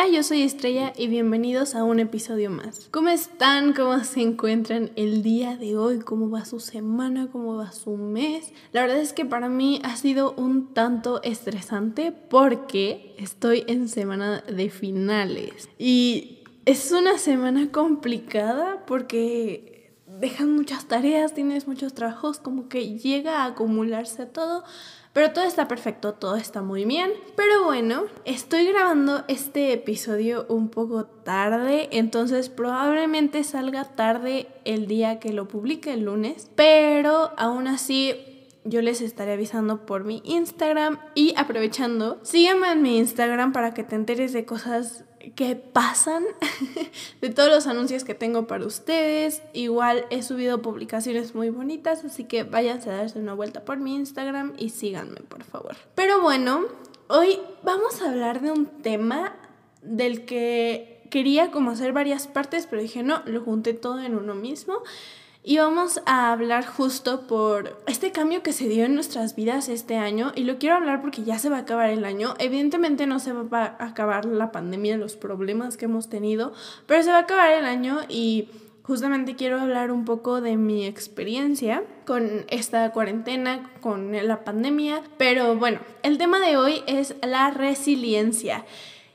Hola, yo soy Estrella y bienvenidos a un episodio más. ¿Cómo están? ¿Cómo se encuentran el día de hoy? ¿Cómo va su semana? ¿Cómo va su mes? La verdad es que para mí ha sido un tanto estresante porque estoy en semana de finales y es una semana complicada porque dejan muchas tareas, tienes muchos trabajos, como que llega a acumularse todo pero todo está perfecto, todo está muy bien. Pero bueno, estoy grabando este episodio un poco tarde, entonces probablemente salga tarde el día que lo publique el lunes. Pero aún así yo les estaré avisando por mi Instagram y aprovechando, sígueme en mi Instagram para que te enteres de cosas que pasan, de todos los anuncios que tengo para ustedes. Igual he subido publicaciones muy bonitas, así que váyanse a darse una vuelta por mi Instagram y síganme, por favor. Pero bueno, hoy vamos a hablar de un tema del que quería como hacer varias partes, pero dije, no, lo junté todo en uno mismo. Y vamos a hablar justo por este cambio que se dio en nuestras vidas este año. Y lo quiero hablar porque ya se va a acabar el año. Evidentemente no se va a acabar la pandemia, los problemas que hemos tenido, pero se va a acabar el año y justamente quiero hablar un poco de mi experiencia con esta cuarentena, con la pandemia. Pero bueno, el tema de hoy es la resiliencia.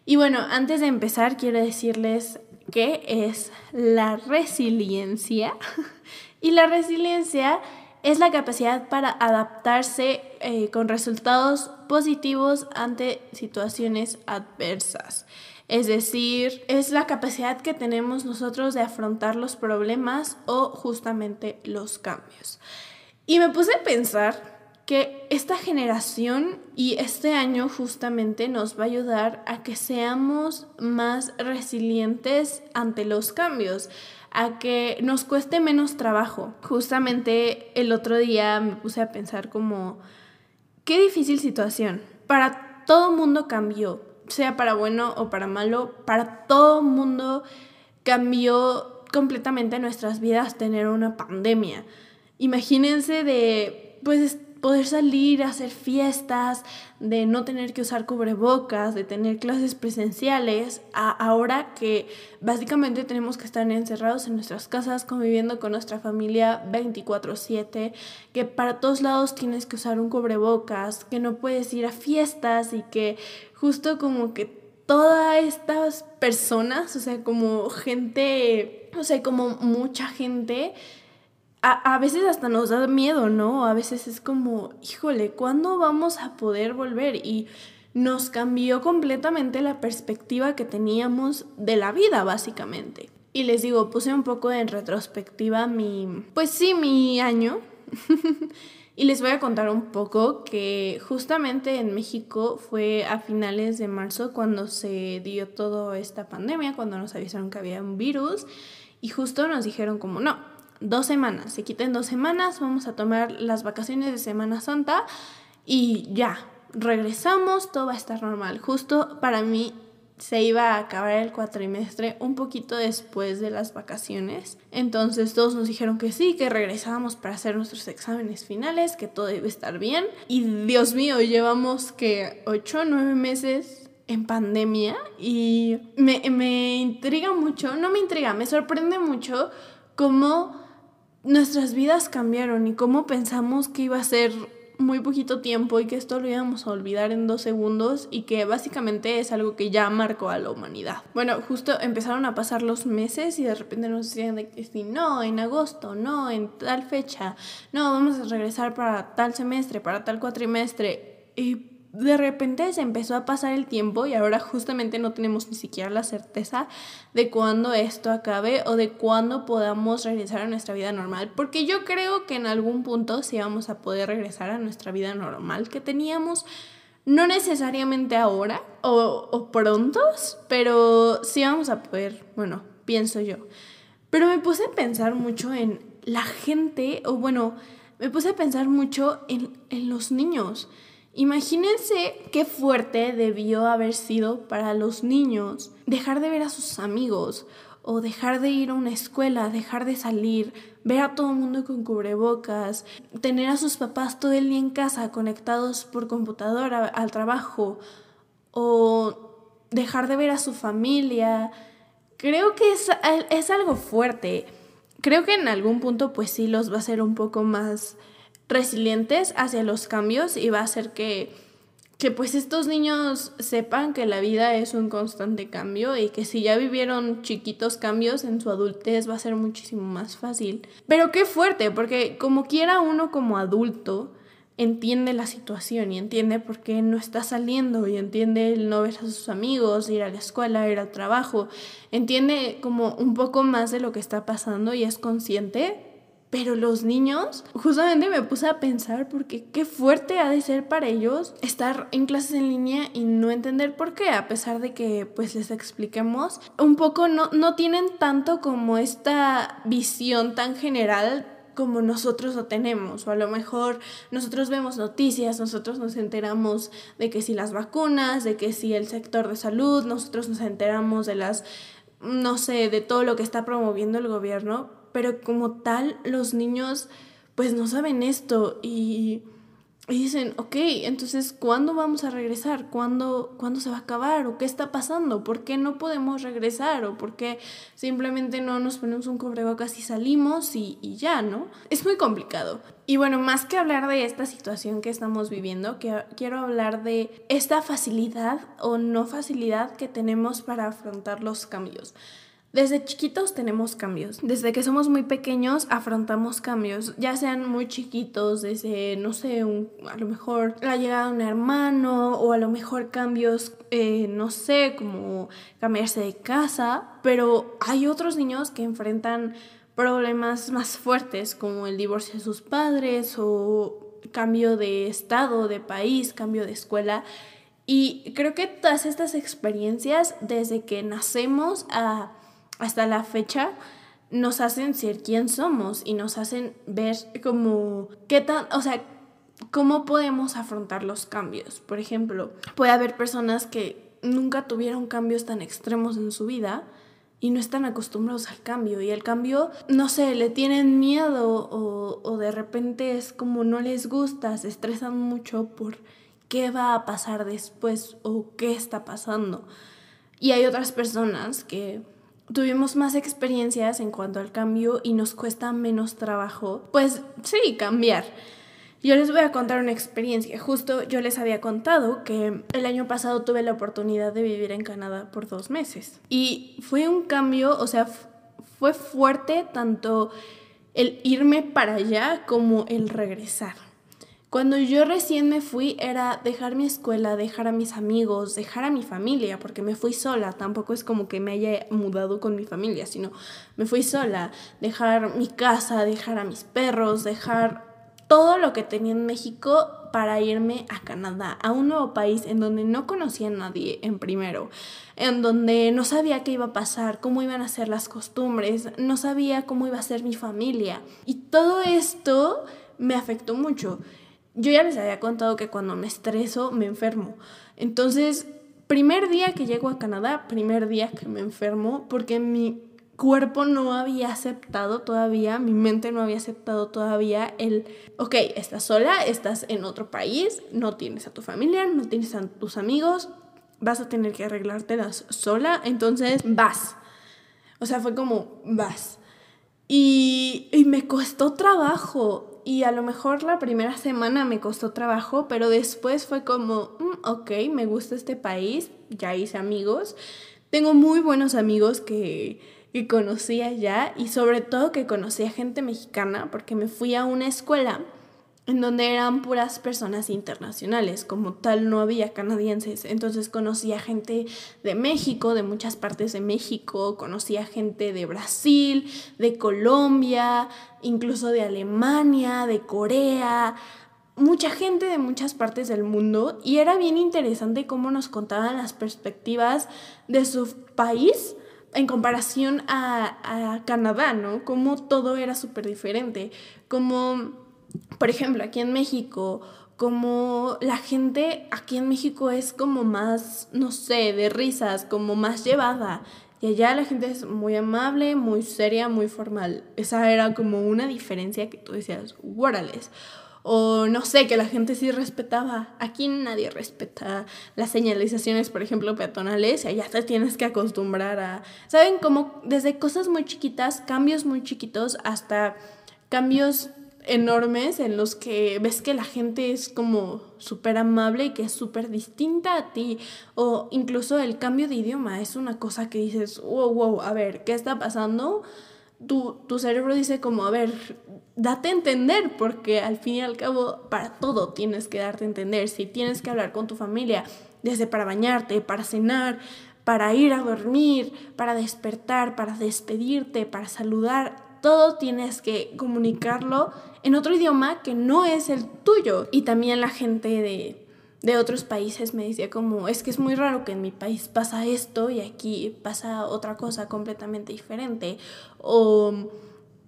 Y bueno, antes de empezar quiero decirles qué es la resiliencia. y la resiliencia es la capacidad para adaptarse eh, con resultados positivos ante situaciones adversas. Es decir, es la capacidad que tenemos nosotros de afrontar los problemas o justamente los cambios. Y me puse a pensar que esta generación y este año justamente nos va a ayudar a que seamos más resilientes ante los cambios, a que nos cueste menos trabajo. Justamente el otro día me puse a pensar como, qué difícil situación. Para todo mundo cambió, sea para bueno o para malo, para todo mundo cambió completamente nuestras vidas tener una pandemia. Imagínense de, pues, poder salir a hacer fiestas, de no tener que usar cubrebocas, de tener clases presenciales, a ahora que básicamente tenemos que estar encerrados en nuestras casas, conviviendo con nuestra familia 24/7, que para todos lados tienes que usar un cubrebocas, que no puedes ir a fiestas y que justo como que todas estas personas, o sea, como gente, o sea, como mucha gente, a, veces hasta nos da miedo, ¿no? A veces es como, híjole, ¿cuándo vamos a poder volver? Y nos cambió completamente la perspectiva que teníamos de la vida, básicamente. Y les digo, puse un poco en retrospectiva mi, pues sí, mi año. y les voy a contar un poco que justamente en México fue a finales de marzo cuando se dio toda esta pandemia, cuando nos avisaron que había un virus. Y justo nos dijeron como, no, dos semanas, se quiten dos semanas, vamos a tomar las vacaciones de Semana Santa y ya, regresamos, todo va a estar normal. Justo para mí se iba a acabar el cuatrimestre un poquito después de las vacaciones. Entonces todos nos dijeron que sí, que regresábamos para hacer nuestros exámenes finales, que todo iba a estar bien. Y Dios mío, llevamos que ocho o nueve meses en pandemia y me, me intriga mucho, no me intriga, me sorprende mucho cómo nuestras vidas cambiaron y cómo pensamos que iba a ser muy poquito tiempo y que esto lo íbamos a olvidar en dos segundos y que básicamente es algo que ya marcó a la humanidad. Bueno, justo empezaron a pasar los meses y de repente nos decían de que si no, en agosto, no, en tal fecha, no, vamos a regresar para tal semestre, para tal cuatrimestre. Y de repente se empezó a pasar el tiempo y ahora justamente no tenemos ni siquiera la certeza de cuándo esto acabe o de cuándo podamos regresar a nuestra vida normal. Porque yo creo que en algún punto sí vamos a poder regresar a nuestra vida normal que teníamos. No necesariamente ahora o, o prontos, pero sí vamos a poder, bueno, pienso yo. Pero me puse a pensar mucho en la gente, o bueno, me puse a pensar mucho en, en los niños. Imagínense qué fuerte debió haber sido para los niños dejar de ver a sus amigos o dejar de ir a una escuela, dejar de salir, ver a todo el mundo con cubrebocas, tener a sus papás todo el día en casa conectados por computadora al trabajo o dejar de ver a su familia. Creo que es, es algo fuerte. Creo que en algún punto pues sí los va a hacer un poco más resilientes hacia los cambios y va a hacer que, que pues estos niños sepan que la vida es un constante cambio y que si ya vivieron chiquitos cambios en su adultez va a ser muchísimo más fácil. Pero qué fuerte, porque como quiera uno como adulto, entiende la situación y entiende por qué no está saliendo y entiende el no ver a sus amigos, ir a la escuela, ir al trabajo, entiende como un poco más de lo que está pasando y es consciente. Pero los niños, justamente me puse a pensar porque qué fuerte ha de ser para ellos estar en clases en línea y no entender por qué, a pesar de que pues les expliquemos, un poco no, no tienen tanto como esta visión tan general como nosotros lo tenemos, o a lo mejor nosotros vemos noticias, nosotros nos enteramos de que si las vacunas, de que si el sector de salud, nosotros nos enteramos de las, no sé, de todo lo que está promoviendo el gobierno, pero como tal los niños pues no saben esto y y dicen, ok, entonces, ¿cuándo vamos a regresar? ¿Cuándo, ¿Cuándo se va a acabar? ¿O qué está pasando? ¿Por qué no podemos regresar? ¿O por qué simplemente no nos ponemos un cubrebocas y salimos y, y ya, ¿no? Es muy complicado. Y bueno, más que hablar de esta situación que estamos viviendo, quiero hablar de esta facilidad o no facilidad que tenemos para afrontar los cambios. Desde chiquitos tenemos cambios. Desde que somos muy pequeños afrontamos cambios, ya sean muy chiquitos, desde, no sé, a lo mejor la llegada de un hermano o a lo mejor cambios, eh, no sé, como cambiarse de casa, pero hay otros niños que enfrentan problemas más fuertes como el divorcio de sus padres o cambio de estado, de país, cambio de escuela. Y creo que todas estas experiencias, desde que nacemos a hasta la fecha nos hacen ser quien somos y nos hacen ver como qué tan, o sea, cómo podemos afrontar los cambios. Por ejemplo, puede haber personas que nunca tuvieron cambios tan extremos en su vida y no están acostumbrados al cambio y el cambio, no sé, le tienen miedo o, o de repente es como no les gusta, se estresan mucho por qué va a pasar después o qué está pasando. Y hay otras personas que tuvimos más experiencias en cuanto al cambio y nos cuesta menos trabajo, pues sí, cambiar. Yo les voy a contar una experiencia. Justo yo les había contado que el año pasado tuve la oportunidad de vivir en Canadá por dos meses. Y fue un cambio, o sea, fue fuerte tanto el irme para allá como el regresar. Cuando yo recién me fui era dejar mi escuela, dejar a mis amigos, dejar a mi familia, porque me fui sola, tampoco es como que me haya mudado con mi familia, sino me fui sola, dejar mi casa, dejar a mis perros, dejar todo lo que tenía en México para irme a Canadá, a un nuevo país en donde no conocía a nadie en primero, en donde no sabía qué iba a pasar, cómo iban a ser las costumbres, no sabía cómo iba a ser mi familia. Y todo esto me afectó mucho. Yo ya les había contado que cuando me estreso me enfermo. Entonces, primer día que llego a Canadá, primer día que me enfermo, porque mi cuerpo no había aceptado todavía, mi mente no había aceptado todavía el, ok, estás sola, estás en otro país, no tienes a tu familia, no tienes a tus amigos, vas a tener que arreglártelas sola, entonces vas. O sea, fue como, vas. Y, y me costó trabajo y a lo mejor la primera semana me costó trabajo, pero después fue como, mm, ok, me gusta este país, ya hice amigos. Tengo muy buenos amigos que, que conocí allá y sobre todo que conocí a gente mexicana porque me fui a una escuela en donde eran puras personas internacionales, como tal no había canadienses. Entonces conocía gente de México, de muchas partes de México, conocía gente de Brasil, de Colombia, incluso de Alemania, de Corea, mucha gente de muchas partes del mundo y era bien interesante cómo nos contaban las perspectivas de su país en comparación a, a Canadá, ¿no? Cómo todo era súper diferente, como por ejemplo, aquí en México, como la gente aquí en México es como más, no sé, de risas, como más llevada. Y allá la gente es muy amable, muy seria, muy formal. Esa era como una diferencia que tú decías, guárales. O no sé, que la gente sí respetaba. Aquí nadie respeta las señalizaciones, por ejemplo, peatonales, y allá te tienes que acostumbrar a. ¿Saben? Como desde cosas muy chiquitas, cambios muy chiquitos, hasta cambios enormes en los que ves que la gente es como súper amable y que es súper distinta a ti. O incluso el cambio de idioma es una cosa que dices, wow, wow, a ver, ¿qué está pasando? Tu, tu cerebro dice como, a ver, date a entender, porque al fin y al cabo para todo tienes que darte a entender. Si tienes que hablar con tu familia, desde para bañarte, para cenar, para ir a dormir, para despertar, para despedirte, para saludar, todo tienes que comunicarlo en otro idioma que no es el tuyo. Y también la gente de, de otros países me decía como, es que es muy raro que en mi país pasa esto y aquí pasa otra cosa completamente diferente. O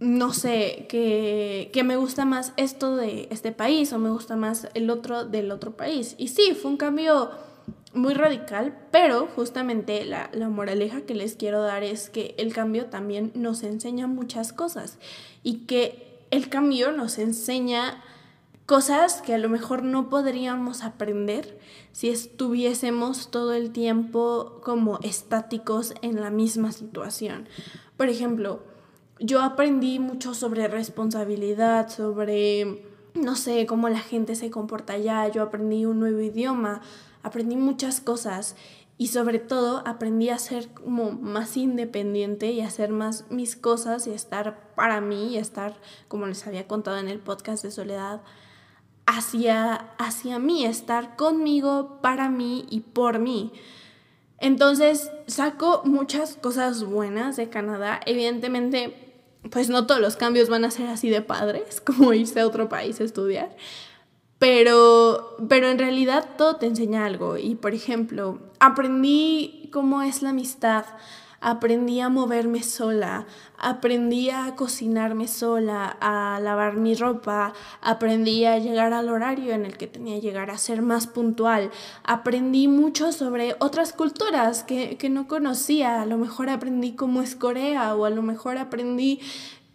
no sé, que, que, me gusta más esto de este país o me gusta más el otro del otro país. Y sí, fue un cambio muy radical, pero justamente la, la, moraleja que les quiero dar es que el cambio también nos enseña muchas cosas y que el cambio nos enseña cosas que a lo mejor no podríamos aprender si estuviésemos todo el tiempo como estáticos en la misma situación. Por ejemplo, yo aprendí mucho sobre responsabilidad, sobre, no sé, cómo la gente se comporta allá, yo aprendí un nuevo idioma, aprendí muchas cosas y sobre todo aprendí a ser como más independiente y hacer más mis cosas y estar para mí y estar, como les había contado en el podcast de Soledad, hacia, hacia mí, estar conmigo, para mí y por mí. Entonces saco muchas cosas buenas de Canadá. Evidentemente, pues no todos los cambios van a ser así de padres, como irse a otro país a estudiar. Pero, pero en realidad todo te enseña algo. Y por ejemplo, aprendí cómo es la amistad, aprendí a moverme sola, aprendí a cocinarme sola, a lavar mi ropa, aprendí a llegar al horario en el que tenía que llegar a ser más puntual, aprendí mucho sobre otras culturas que, que no conocía, a lo mejor aprendí cómo es Corea o a lo mejor aprendí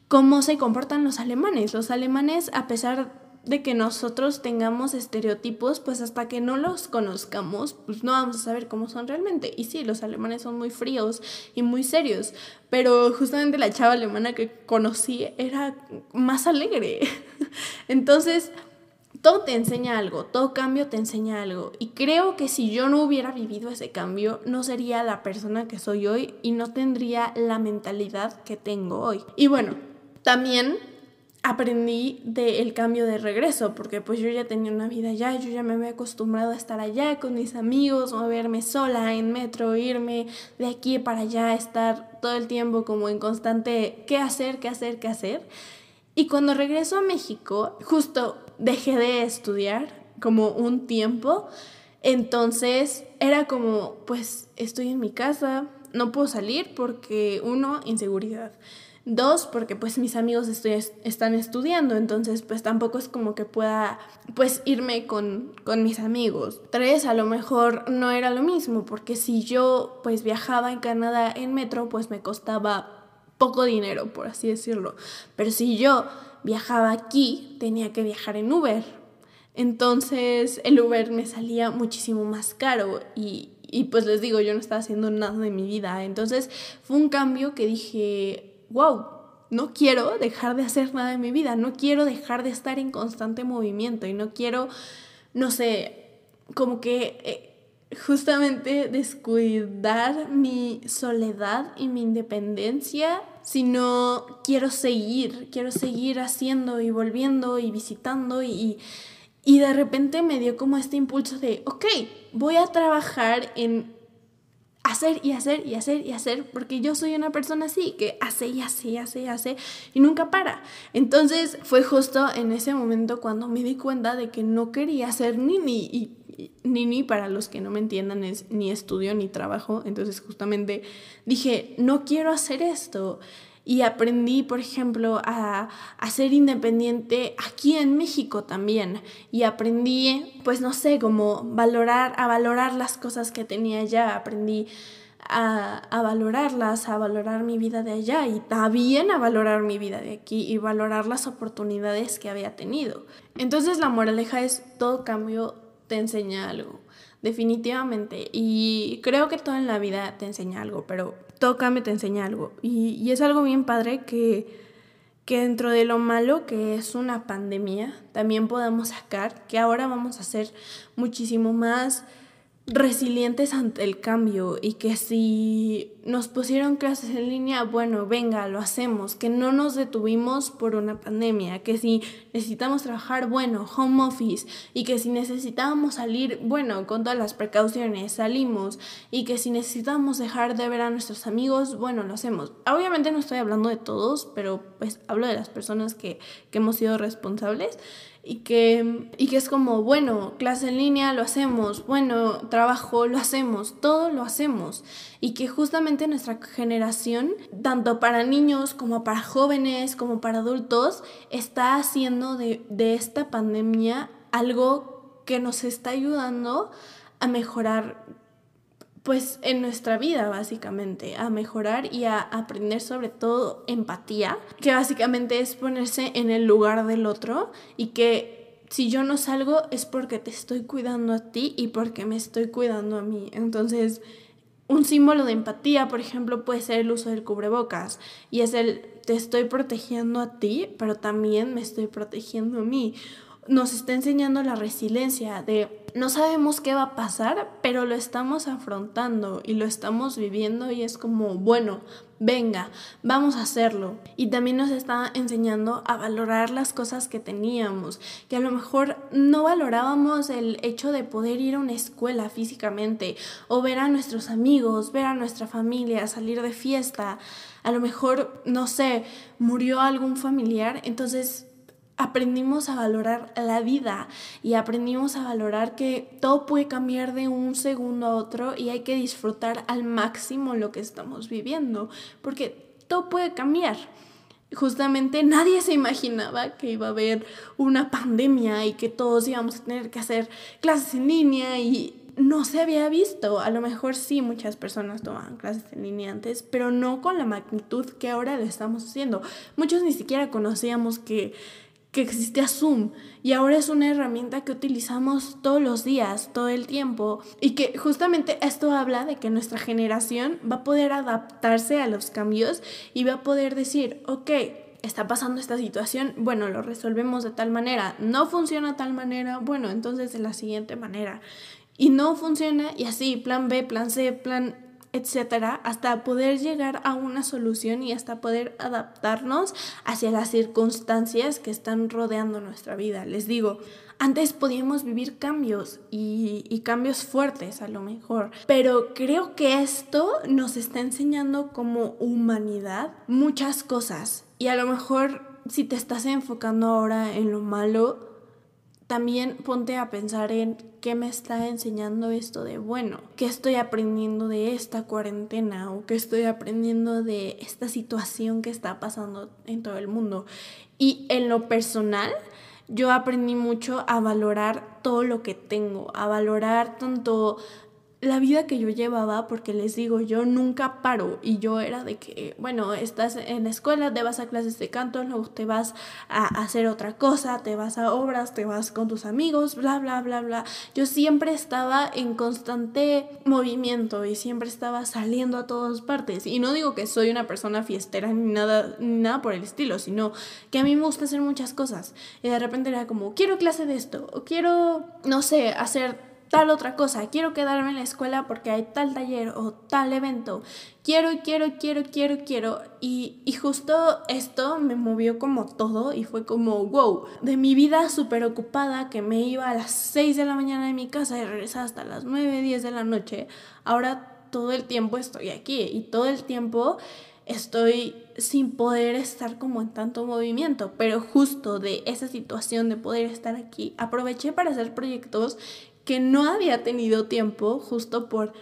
cómo se comportan los alemanes. Los alemanes, a pesar de que nosotros tengamos estereotipos, pues hasta que no los conozcamos, pues no vamos a saber cómo son realmente. Y sí, los alemanes son muy fríos y muy serios, pero justamente la chava alemana que conocí era más alegre. Entonces, todo te enseña algo, todo cambio te enseña algo. Y creo que si yo no hubiera vivido ese cambio, no sería la persona que soy hoy y no tendría la mentalidad que tengo hoy. Y bueno, también aprendí del cambio de regreso, porque pues yo ya tenía una vida allá, yo ya me había acostumbrado a estar allá con mis amigos, moverme sola en metro, irme de aquí para allá, estar todo el tiempo como en constante qué hacer, qué hacer, qué hacer. Y cuando regreso a México, justo dejé de estudiar como un tiempo, entonces era como, pues estoy en mi casa, no puedo salir porque uno, inseguridad. Dos, porque pues mis amigos están estudiando, entonces pues tampoco es como que pueda pues irme con, con mis amigos. Tres, a lo mejor no era lo mismo, porque si yo pues viajaba en Canadá en metro, pues me costaba poco dinero, por así decirlo. Pero si yo viajaba aquí, tenía que viajar en Uber. Entonces el Uber me salía muchísimo más caro y, y pues les digo, yo no estaba haciendo nada de mi vida. Entonces fue un cambio que dije, wow, no quiero dejar de hacer nada en mi vida, no quiero dejar de estar en constante movimiento y no quiero, no sé, como que eh, justamente descuidar mi soledad y mi independencia, sino quiero seguir, quiero seguir haciendo y volviendo y visitando y, y de repente me dio como este impulso de, ok, voy a trabajar en hacer y hacer y hacer y hacer, porque yo soy una persona así, que hace y hace y hace y hace y nunca para. Entonces fue justo en ese momento cuando me di cuenta de que no quería ser nini y Nini, para los que no me entiendan, es ni estudio ni trabajo. Entonces justamente dije, no quiero hacer esto y aprendí, por ejemplo, a, a, ser independiente aquí en México también. Y aprendí, pues no sé, como valorar, a valorar las cosas que tenía ya. Aprendí a, a, valorarlas, a valorar mi vida de allá y también a valorar mi vida de aquí y valorar las oportunidades que había tenido. Entonces la moraleja es todo cambio te enseña algo, definitivamente. Y creo que todo en la vida te enseña algo, pero cambio te enseña algo. Y, y es algo bien padre que que dentro de lo malo que es una pandemia, también podemos sacar que ahora vamos a ser muchísimo más resilientes ante el cambio y que si nos pusieron clases en línea, bueno, venga, lo hacemos, que no nos detuvimos por una pandemia, que si necesitamos trabajar, bueno, home office y que si necesitábamos salir, bueno, con todas las precauciones, salimos y que si necesitamos dejar de ver a nuestros amigos, bueno, lo hacemos. Obviamente no estoy hablando de todos, pero pues hablo de las personas que, que hemos sido responsables y que, y que es como, bueno, clase en línea lo hacemos, bueno, trabajo lo hacemos, todo lo hacemos. Y que justamente nuestra generación, tanto para niños como para jóvenes, como para adultos, está haciendo de, de esta pandemia algo que nos está ayudando a mejorar pues en nuestra vida básicamente, a mejorar y a aprender sobre todo empatía, que básicamente es ponerse en el lugar del otro y que si yo no salgo es porque te estoy cuidando a ti y porque me estoy cuidando a mí. Entonces, un símbolo de empatía, por ejemplo, puede ser el uso del cubrebocas y es el te estoy protegiendo a ti, pero también me estoy protegiendo a mí nos está enseñando la resiliencia de no sabemos qué va a pasar, pero lo estamos afrontando y lo estamos viviendo y es como, bueno, venga, vamos a hacerlo. Y también nos está enseñando a valorar las cosas que teníamos, que a lo mejor no valorábamos el hecho de poder ir a una escuela físicamente o ver a nuestros amigos, ver a nuestra familia, salir de fiesta. A lo mejor, no sé, murió algún familiar, entonces aprendimos a valorar la vida y aprendimos a valorar que todo puede cambiar de un segundo a otro y hay que disfrutar al máximo lo que estamos viviendo, porque todo puede cambiar. Justamente nadie se imaginaba que iba a haber una pandemia y que todos íbamos a tener que hacer clases en línea y no se había visto. A lo mejor sí muchas personas tomaban clases en línea antes, pero no con la magnitud que ahora lo estamos haciendo. Muchos ni siquiera conocíamos que que existía Zoom y ahora es una herramienta que utilizamos todos los días, todo el tiempo y que justamente esto habla de que nuestra generación va a poder adaptarse a los cambios y va a poder decir, ok, está pasando esta situación, bueno, lo resolvemos de tal manera, no funciona de tal manera, bueno, entonces de la siguiente manera. Y no funciona y así, plan B, plan C, plan etcétera, hasta poder llegar a una solución y hasta poder adaptarnos hacia las circunstancias que están rodeando nuestra vida. Les digo, antes podíamos vivir cambios y, y, cambios fuertes a lo mejor, pero creo que esto nos está enseñando como humanidad muchas cosas y a lo mejor si te estás enfocando ahora en lo malo, también ponte a pensar en qué me está enseñando esto de bueno, qué estoy aprendiendo de esta cuarentena o qué estoy aprendiendo de esta situación que está pasando en todo el mundo. Y en lo personal, yo aprendí mucho a valorar todo lo que tengo, a valorar tanto la vida que yo llevaba, porque les digo, yo nunca paro y yo era de que, bueno, estás en la escuela, te vas a clases de canto, luego te vas a hacer otra cosa, te vas a obras, te vas con tus amigos, bla, bla, bla, bla. Yo siempre estaba en constante movimiento y siempre estaba saliendo a todas partes. Y no digo que soy una persona fiestera ni nada, ni nada por el estilo, sino que a mí me gusta hacer muchas cosas. Y de repente era como, quiero clase de esto, o quiero, no sé, hacer tal otra cosa, quiero quedarme en la escuela porque hay tal taller o tal evento, quiero, quiero, quiero, quiero, quiero. Y, y justo esto me movió como todo y fue como, wow, de mi vida súper ocupada que me iba a las 6 de la mañana de mi casa y regresaba hasta las 9, 10 de la noche, ahora todo el tiempo estoy aquí y todo el tiempo estoy sin poder estar como en tanto movimiento, pero justo de esa situación de poder estar aquí, aproveché para hacer proyectos que no había tenido tiempo justo por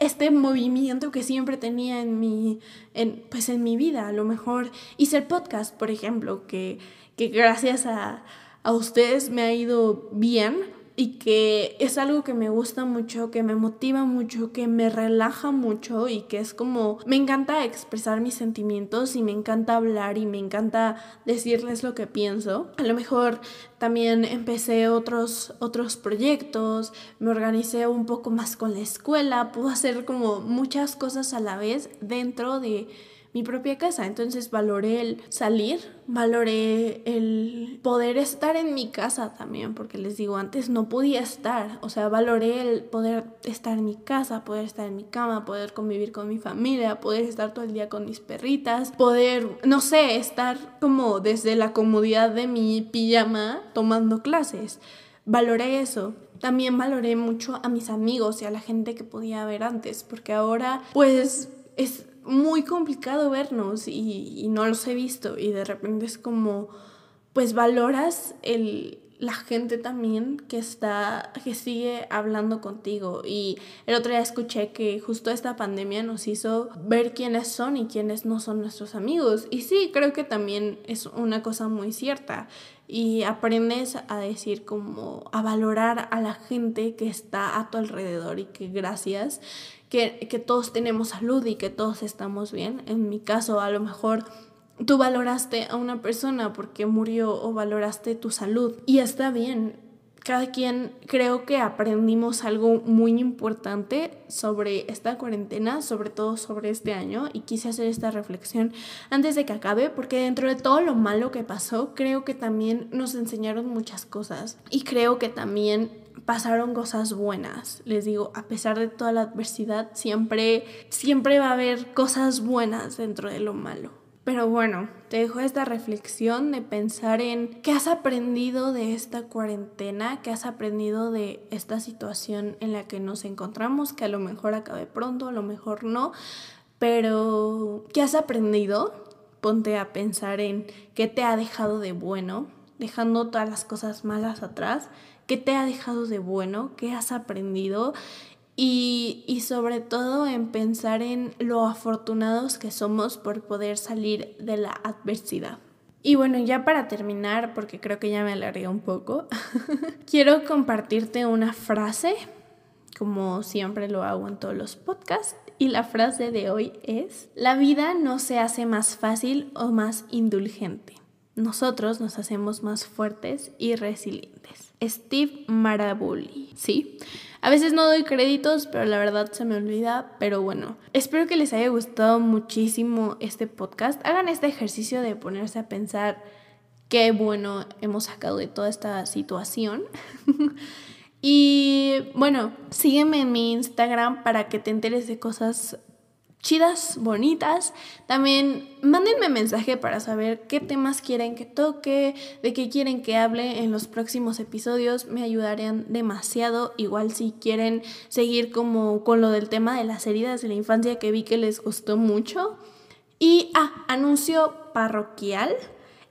este movimiento que siempre tenía en mi, en, pues en mi vida. A lo mejor hice el podcast, por ejemplo, que, que gracias a, a ustedes me ha ido bien y que es algo que me gusta mucho, que me motiva mucho, que me relaja mucho y que es como me encanta expresar mis sentimientos y me encanta hablar y me encanta decirles lo que pienso. A lo mejor también empecé otros otros proyectos, me organicé un poco más con la escuela, puedo hacer como muchas cosas a la vez dentro de mi propia casa. Entonces valoré el salir, valoré el poder estar en mi casa también, porque les digo, antes no podía estar. O sea, valoré el poder estar en mi casa, poder estar en mi cama, poder convivir con mi familia, poder estar todo el día con mis perritas, poder, no sé, estar como desde la comodidad de mi pijama tomando clases. Valoré eso. También valoré mucho a mis amigos y a la gente que podía ver antes, porque ahora pues es muy complicado vernos y, no los he visto y de repente es como, pues valoras el, la gente también que está, que sigue hablando contigo. Y el otro día escuché que justo esta pandemia nos hizo ver quiénes son y quiénes no son nuestros amigos. Y sí, creo que también es una cosa muy cierta. Y aprendes a decir como, a valorar a la gente que está a tu alrededor y que gracias que, todos tenemos salud y que todos estamos bien. En mi caso, a lo mejor tú valoraste a una persona porque murió o valoraste tu salud y está bien. Cada quien creo que aprendimos algo muy importante sobre esta cuarentena, sobre todo sobre este año, y quise hacer esta reflexión antes de que acabe, porque dentro de todo lo malo que pasó, creo que también nos enseñaron muchas cosas y creo que también pasaron cosas buenas. Les digo, a pesar de toda la adversidad, siempre, siempre va a haber cosas buenas dentro de lo malo. Pero bueno, te dejo esta reflexión de pensar en qué has aprendido de esta cuarentena, qué has aprendido de esta situación en la que nos encontramos, que a lo mejor acabe pronto, a lo mejor no, pero ¿qué has aprendido? Ponte a pensar en qué te ha dejado de bueno, dejando todas las cosas malas atrás qué te ha dejado de bueno, qué has aprendido y, y, sobre todo en pensar en lo afortunados que somos por poder salir de la adversidad. Y bueno, ya para terminar, porque creo que ya me alargué un poco, quiero compartirte una frase, como siempre lo hago en todos los podcasts, y la frase de hoy es, la vida no se hace más fácil o más indulgente, nosotros nos hacemos más fuertes y resilientes. Steve Maraboli, ¿sí? A veces no doy créditos, pero la verdad se me olvida. Pero bueno, espero que les haya gustado muchísimo este podcast. Hagan este ejercicio de ponerse a pensar qué bueno hemos sacado de toda esta situación. y bueno, sígueme en mi Instagram para que te enteres de cosas chidas, bonitas. También mándenme mensaje para saber qué temas quieren que toque, de qué quieren que hable en los próximos episodios. Me ayudarían demasiado. Igual si quieren seguir como con lo del tema de las heridas de la infancia que vi que les gustó mucho. Y, ah, anuncio parroquial.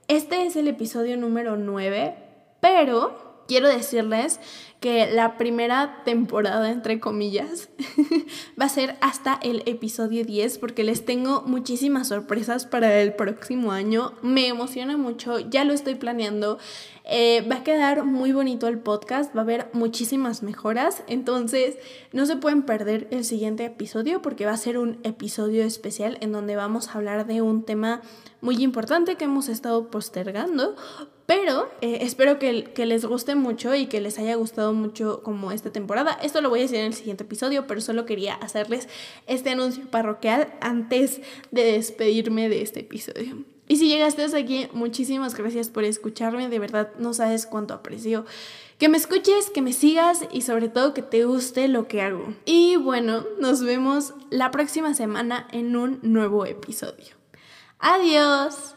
Este es el episodio número 9, pero quiero decirles que la primera temporada, entre comillas, va a ser hasta el episodio 10 porque les tengo muchísimas sorpresas para el próximo año. Me emociona mucho, ya lo estoy planeando. Eh, va a quedar muy bonito el podcast, va a haber muchísimas mejoras, entonces no se pueden perder el siguiente episodio porque va a ser un episodio especial en donde vamos a hablar de un tema muy importante que hemos estado postergando, pero eh, espero que, que, les guste mucho y que les haya gustado mucho como esta temporada. Esto lo voy a decir en el siguiente episodio, pero solo quería hacerles este anuncio parroquial antes de despedirme de este episodio. Y si llegaste hasta aquí, muchísimas gracias por escucharme. De verdad, no sabes cuánto aprecio que me escuches, que me sigas y sobre todo que te guste lo que hago. Y bueno, nos vemos la próxima semana en un nuevo episodio. Adiós.